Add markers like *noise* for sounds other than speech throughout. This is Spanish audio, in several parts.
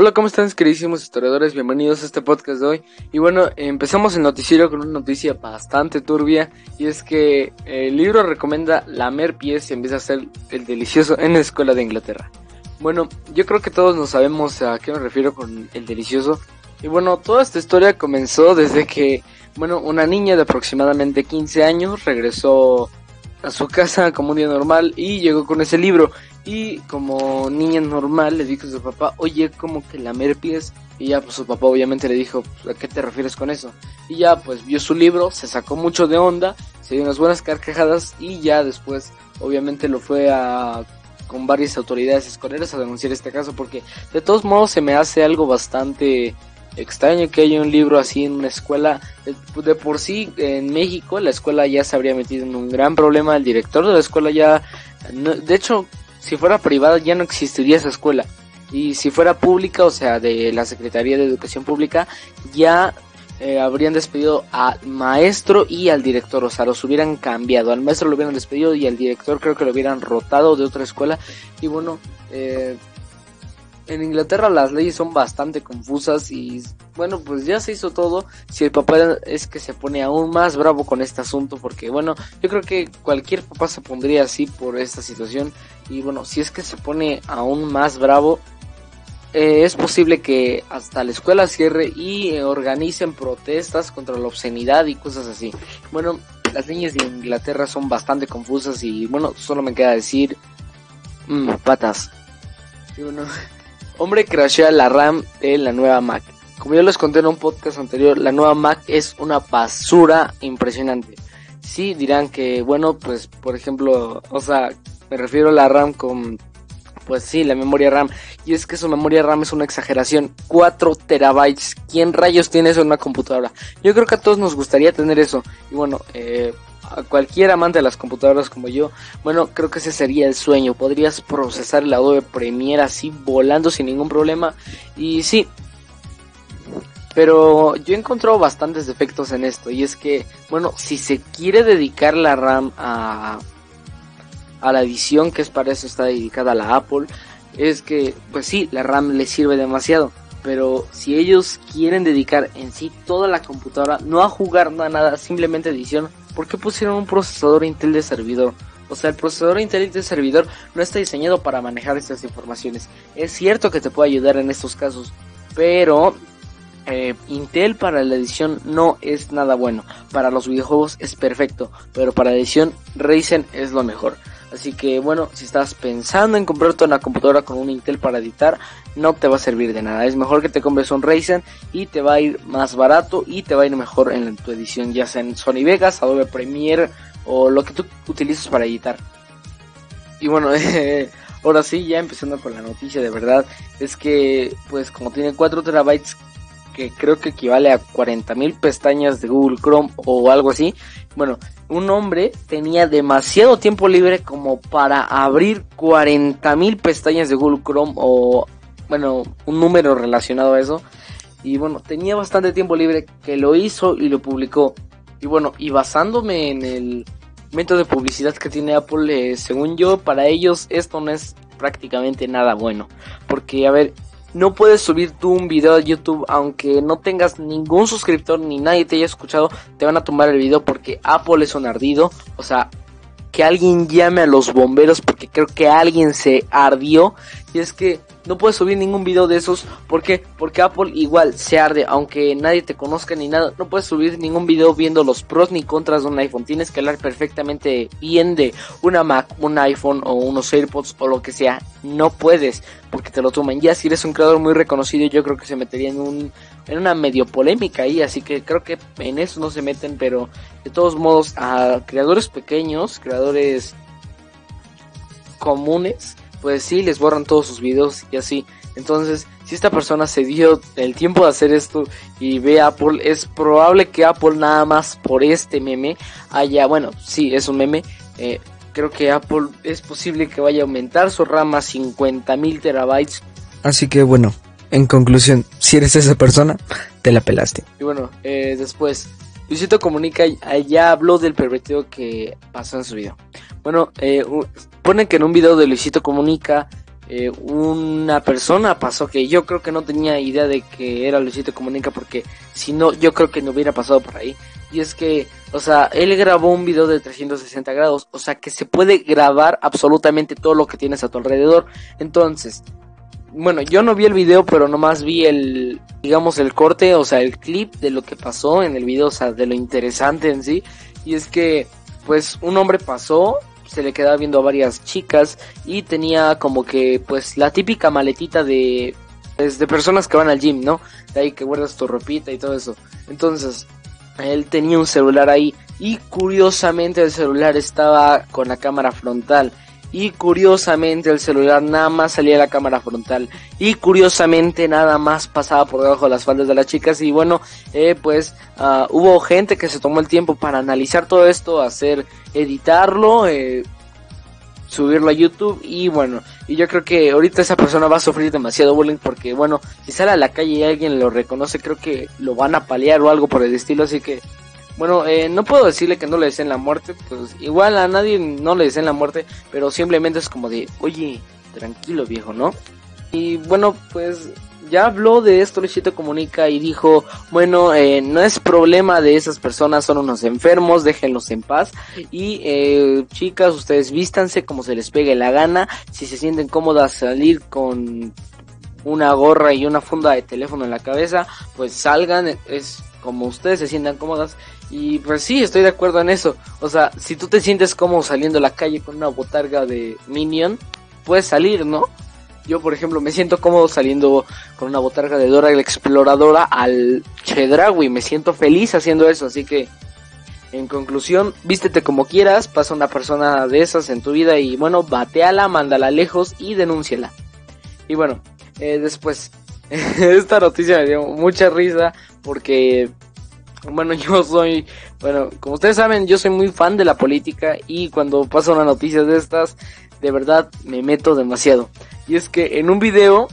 Hola, ¿cómo están queridísimos historiadores? Bienvenidos a este podcast de hoy. Y bueno, empezamos el noticiero con una noticia bastante turbia y es que el libro recomienda lamer pies en vez de hacer el delicioso en la escuela de Inglaterra. Bueno, yo creo que todos nos sabemos a qué me refiero con el delicioso. Y bueno, toda esta historia comenzó desde que, bueno, una niña de aproximadamente 15 años regresó a su casa como un día normal y llegó con ese libro. Y como niña normal le dijo a su papá, oye, como que lamer pies. Y ya pues su papá obviamente le dijo, ¿a qué te refieres con eso? Y ya pues vio su libro, se sacó mucho de onda, se dio unas buenas carcajadas y ya después obviamente lo fue a con varias autoridades escolares a denunciar este caso porque de todos modos se me hace algo bastante extraño que haya un libro así en una escuela. De, por sí, en México, la escuela ya se habría metido en un gran problema. El director de la escuela ya. de hecho, si fuera privada, ya no existiría esa escuela. Y si fuera pública, o sea, de la Secretaría de Educación Pública, ya eh, habrían despedido al maestro y al director, o sea, los hubieran cambiado. Al maestro lo hubieran despedido y al director creo que lo hubieran rotado de otra escuela. Y bueno, eh, en Inglaterra las leyes son bastante confusas y bueno, pues ya se hizo todo. Si el papá es que se pone aún más bravo con este asunto, porque bueno, yo creo que cualquier papá se pondría así por esta situación. Y bueno, si es que se pone aún más bravo, eh, es posible que hasta la escuela cierre y organicen protestas contra la obscenidad y cosas así. Bueno, las leyes de Inglaterra son bastante confusas y bueno, solo me queda decir, mmm, patas. Y bueno, *laughs* Hombre crashea la RAM de la nueva Mac. Como yo les conté en un podcast anterior, la nueva Mac es una basura impresionante. Sí, dirán que, bueno, pues, por ejemplo, o sea, me refiero a la RAM con, pues sí, la memoria RAM. Y es que su memoria RAM es una exageración. 4 terabytes. ¿Quién rayos tiene eso en una computadora? Yo creo que a todos nos gustaría tener eso. Y bueno, eh, a cualquier amante de las computadoras como yo, bueno, creo que ese sería el sueño. Podrías procesar el Adobe Premiere así volando sin ningún problema. Y sí, pero yo he encontrado bastantes defectos en esto. Y es que, bueno, si se quiere dedicar la RAM a, a la edición, que es para eso está dedicada la Apple, es que, pues sí, la RAM le sirve demasiado. Pero si ellos quieren dedicar en sí toda la computadora, no a jugar, no a nada, simplemente edición, ¿por qué pusieron un procesador Intel de servidor? O sea, el procesador Intel de servidor no está diseñado para manejar estas informaciones. Es cierto que te puede ayudar en estos casos, pero eh, Intel para la edición no es nada bueno. Para los videojuegos es perfecto, pero para la edición Ryzen es lo mejor. Así que bueno, si estás pensando en comprarte una computadora con un Intel para editar, no te va a servir de nada. Es mejor que te compres un Ryzen y te va a ir más barato y te va a ir mejor en tu edición, ya sea en Sony Vegas, Adobe Premiere o lo que tú utilices para editar. Y bueno, *laughs* ahora sí, ya empezando con la noticia de verdad, es que pues como tiene 4 terabytes que creo que equivale a 40.000 pestañas de Google Chrome o algo así. Bueno, un hombre tenía demasiado tiempo libre como para abrir 40.000 pestañas de Google Chrome o, bueno, un número relacionado a eso. Y bueno, tenía bastante tiempo libre que lo hizo y lo publicó. Y bueno, y basándome en el método de publicidad que tiene Apple, eh, según yo, para ellos esto no es prácticamente nada bueno. Porque, a ver, no puedes subir tú un video a YouTube aunque no tengas ningún suscriptor ni nadie te haya escuchado, te van a tomar el video porque Apple es un ardido, o sea, que alguien llame a los bomberos porque creo que alguien se ardió. Y es que no puedes subir ningún video de esos. ¿Por qué? Porque Apple igual se arde, aunque nadie te conozca ni nada. No puedes subir ningún video viendo los pros ni contras de un iPhone. Tienes que hablar perfectamente bien de una Mac, un iPhone o unos AirPods o lo que sea. No puedes, porque te lo toman. Ya si eres un creador muy reconocido, yo creo que se metería en un en una medio polémica ahí, así que creo que en eso no se meten, pero de todos modos a creadores pequeños, creadores comunes, pues sí, les borran todos sus videos y así. Entonces, si esta persona se dio el tiempo de hacer esto y ve a Apple, es probable que Apple nada más por este meme haya, bueno, sí, es un meme. Eh, creo que Apple es posible que vaya a aumentar su RAM a 50 mil terabytes. Así que bueno, en conclusión, si eres esa persona, te la pelaste. Y bueno, eh, después, Luisito Comunica ya habló del pervertido que pasó en su video. Bueno, eh, pone que en un video de Luisito Comunica eh, una persona pasó que yo creo que no tenía idea de que era Luisito Comunica porque si no yo creo que no hubiera pasado por ahí. Y es que, o sea, él grabó un video de 360 grados, o sea que se puede grabar absolutamente todo lo que tienes a tu alrededor. Entonces, bueno, yo no vi el video, pero nomás vi el, digamos, el corte, o sea, el clip de lo que pasó en el video, o sea, de lo interesante en sí. Y es que, pues, un hombre pasó, se le quedaba viendo a varias chicas y tenía como que, pues, la típica maletita de, pues, de personas que van al gym, ¿no? De ahí que guardas tu ropita y todo eso. Entonces, él tenía un celular ahí y curiosamente el celular estaba con la cámara frontal y curiosamente el celular nada más salía de la cámara frontal. Y curiosamente nada más pasaba por debajo de las faldas de las chicas. Y bueno eh, pues uh, hubo gente que se tomó el tiempo para analizar todo esto hacer editarlo eh, subirlo a YouTube. Y bueno y yo creo que ahorita esa persona va a sufrir demasiado bullying porque bueno si sale a la calle y alguien lo reconoce creo que lo van a paliar o algo por el estilo. Así que bueno, eh, no puedo decirle que no le deseen la muerte, pues igual a nadie no le deseen la muerte, pero simplemente es como de, oye, tranquilo viejo, ¿no? Y bueno, pues ya habló de esto Luisito Comunica y dijo, bueno, eh, no es problema de esas personas, son unos enfermos, déjenlos en paz. Y eh, chicas, ustedes vístanse como se les pegue la gana, si se sienten cómodas salir con una gorra y una funda de teléfono en la cabeza, pues salgan, es como ustedes se sientan cómodas y pues sí, estoy de acuerdo en eso. O sea, si tú te sientes cómodo saliendo a la calle con una botarga de Minion, puedes salir, ¿no? Yo, por ejemplo, me siento cómodo saliendo con una botarga de Dora la Exploradora al Chedraui. Me siento feliz haciendo eso, así que... En conclusión, vístete como quieras, pasa una persona de esas en tu vida y bueno, bateala, mándala lejos y denúnciala. Y bueno, eh, después, *laughs* esta noticia me dio mucha risa porque bueno, *laughs* yo soy, bueno, como ustedes saben, yo soy muy fan de la política y cuando pasa una noticia de estas, de verdad me meto demasiado. Y es que en un video,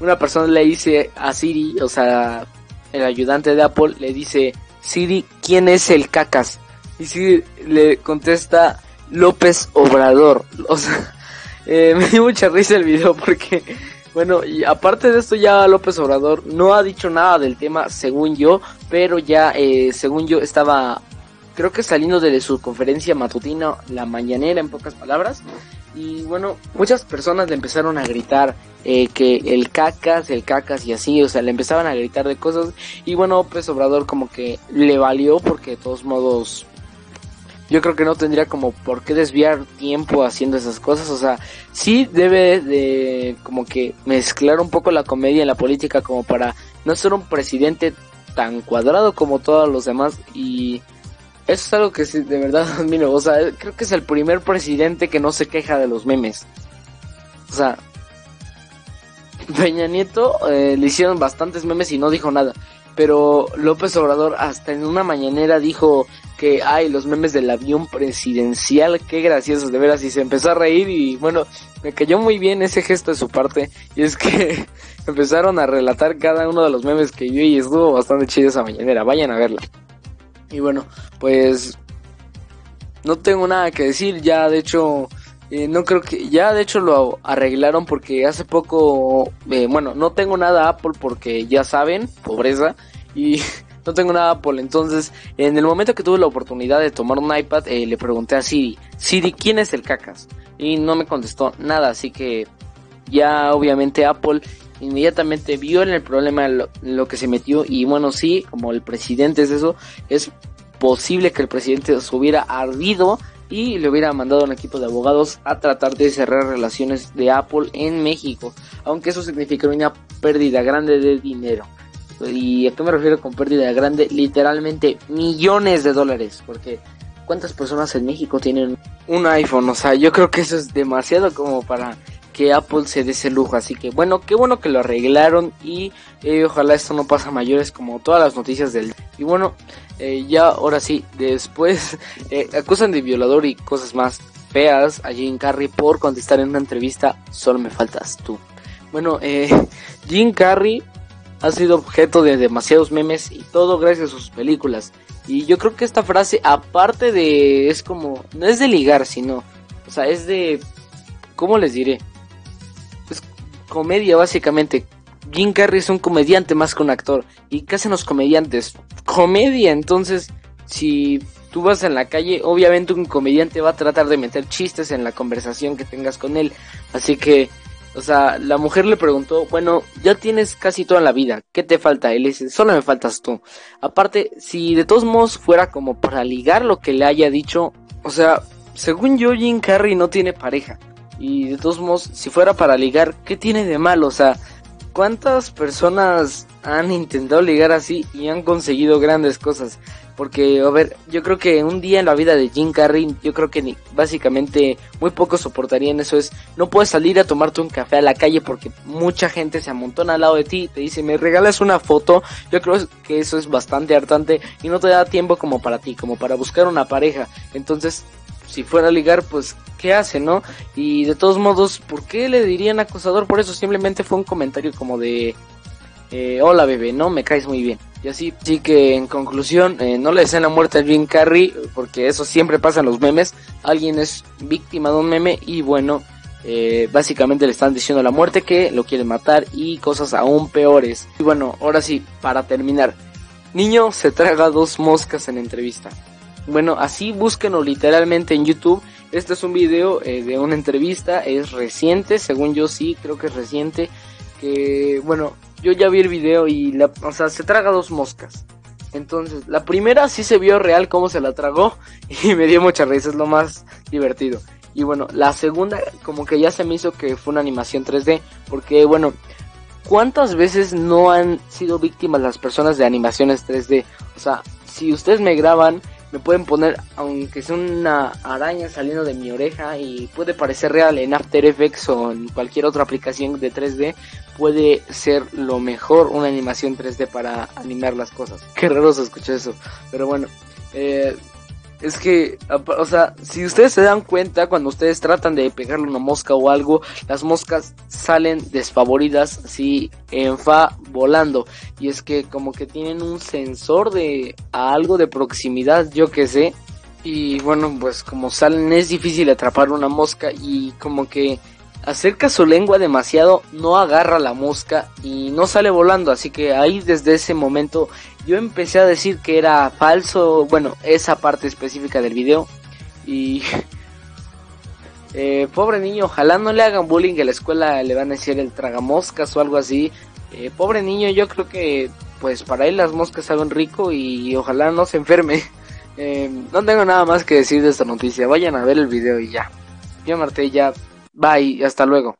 una persona le dice a Siri, o sea, el ayudante de Apple, le dice, Siri, ¿quién es el cacas? Y Siri le contesta, López Obrador. *laughs* O sea, eh, *laughs* me dio mucha risa el video porque bueno, y aparte de esto ya López Obrador no ha dicho nada del tema, según yo, pero ya, eh, según yo, estaba, creo que saliendo de su conferencia matutina, la mañanera, en pocas palabras. Y bueno, muchas personas le empezaron a gritar eh, que el cacas, el cacas y así, o sea, le empezaban a gritar de cosas. Y bueno, López Obrador como que le valió porque de todos modos yo creo que no tendría como por qué desviar tiempo haciendo esas cosas. O sea, sí debe de como que mezclar un poco la comedia y la política como para no ser un presidente tan cuadrado como todos los demás. Y eso es algo que sí, de verdad *laughs* admiro. O sea, creo que es el primer presidente que no se queja de los memes. O sea, Peña Nieto eh, le hicieron bastantes memes y no dijo nada. Pero López Obrador hasta en una mañanera dijo que hay los memes del avión presidencial, qué graciosos de veras, y se empezó a reír y bueno, me cayó muy bien ese gesto de su parte, y es que *laughs* empezaron a relatar cada uno de los memes que yo y estuvo bastante chido esa mañanera, vayan a verla. Y bueno, pues no tengo nada que decir, ya de hecho, eh, no creo que, ya de hecho lo arreglaron porque hace poco, eh, bueno, no tengo nada Apple porque ya saben, pobreza, y *laughs* no tengo nada Apple. Entonces, en el momento que tuve la oportunidad de tomar un iPad, eh, le pregunté a Siri, Siri, ¿quién es el cacas? Y no me contestó nada, así que ya obviamente Apple inmediatamente vio en el problema lo, que se metió y bueno, sí, como el presidente es eso, es posible que el presidente se hubiera ardido y le hubiera mandado a un equipo de abogados a tratar de cerrar relaciones de Apple en México, aunque eso significaría una pérdida grande de dinero. ¿Y a qué me refiero con pérdida grande? Literalmente millones de dólares. Porque ¿cuántas personas en México tienen un iPhone? O sea, yo creo que eso es demasiado como para que Apple se dé ese lujo. Así que bueno, qué bueno que lo arreglaron y eh, ojalá esto no pase a mayores como todas las noticias del... Y bueno, eh, ya ahora sí, después *laughs* eh, acusan de violador y cosas más feas a Jim Carrey por contestar en una entrevista, solo me faltas tú. Bueno, eh, *laughs* Jim Carrey ha sido objeto de demasiados memes y todo gracias a sus películas. Y yo creo que esta frase, aparte de, es como, no es de ligar, sino, o sea, es de, ¿cómo les diré? Es comedia básicamente. Jim Carrey es un comediante más que un actor. ¿Y qué hacen los comediantes? Comedia, entonces si tú vas en la calle, obviamente un comediante va a tratar de meter chistes en la conversación que tengas con él. Así que, o sea, la mujer le preguntó, bueno, ya tienes casi toda la vida, ¿qué te falta? Él dice, solo me faltas tú. Aparte, si de todos modos fuera como para ligar lo que le haya dicho, o sea, según yo, Jim Carrey no tiene pareja. Y de todos modos, si fuera para ligar, ¿qué tiene de malo? O sea, ¿cuántas personas han intentado ligar así y han conseguido grandes cosas? Porque, a ver, yo creo que un día en la vida de Jim Carrey, yo creo que básicamente muy pocos soportarían eso. Es, no puedes salir a tomarte un café a la calle porque mucha gente se amontona al lado de ti y te dice, me regalas una foto. Yo creo que eso es bastante hartante y no te da tiempo como para ti, como para buscar una pareja. Entonces, si fuera a ligar, pues, ¿qué hace, no? Y de todos modos, ¿por qué le dirían acosador? Por eso simplemente fue un comentario como de, eh, hola bebé, ¿no? Me caes muy bien. Y así, sí que en conclusión, eh, no le deseen la muerte a Jim Carrey, porque eso siempre pasa en los memes. Alguien es víctima de un meme y bueno, eh, básicamente le están diciendo la muerte que lo quieren matar y cosas aún peores. Y bueno, ahora sí, para terminar. Niño se traga dos moscas en entrevista. Bueno, así búsquenlo literalmente en YouTube. Este es un video eh, de una entrevista, es reciente, según yo sí, creo que es reciente. Que bueno, yo ya vi el video y la, o sea, se traga dos moscas. Entonces, la primera sí se vio real cómo se la tragó *laughs* y me dio mucha risa, es lo más divertido. Y bueno, la segunda como que ya se me hizo que fue una animación 3D, porque bueno, ¿cuántas veces no han sido víctimas las personas de animaciones 3D? O sea, si ustedes me graban me pueden poner, aunque sea una araña saliendo de mi oreja y puede parecer real en After Effects o en cualquier otra aplicación de 3D, puede ser lo mejor una animación 3D para animar las cosas. *laughs* Qué raro se escucha eso, pero bueno, eh, es que, o sea, si ustedes se dan cuenta, cuando ustedes tratan de pegarle una mosca o algo, las moscas salen desfavoridas, así en fa volando. Y es que como que tienen un sensor de algo de proximidad, yo que sé. Y bueno, pues como salen es difícil atrapar una mosca y como que acerca su lengua demasiado, no agarra la mosca y no sale volando. Así que ahí desde ese momento yo empecé a decir que era falso, bueno, esa parte específica del video. Y *laughs* eh, pobre niño, ojalá no le hagan bullying que la escuela le van a decir el tragamoscas o algo así. Eh, pobre niño, yo creo que pues para él las moscas saben rico y ojalá no se enferme. *laughs* Eh, no tengo nada más que decir de esta noticia. Vayan a ver el video y ya. Yo Marte ya Bye, hasta luego.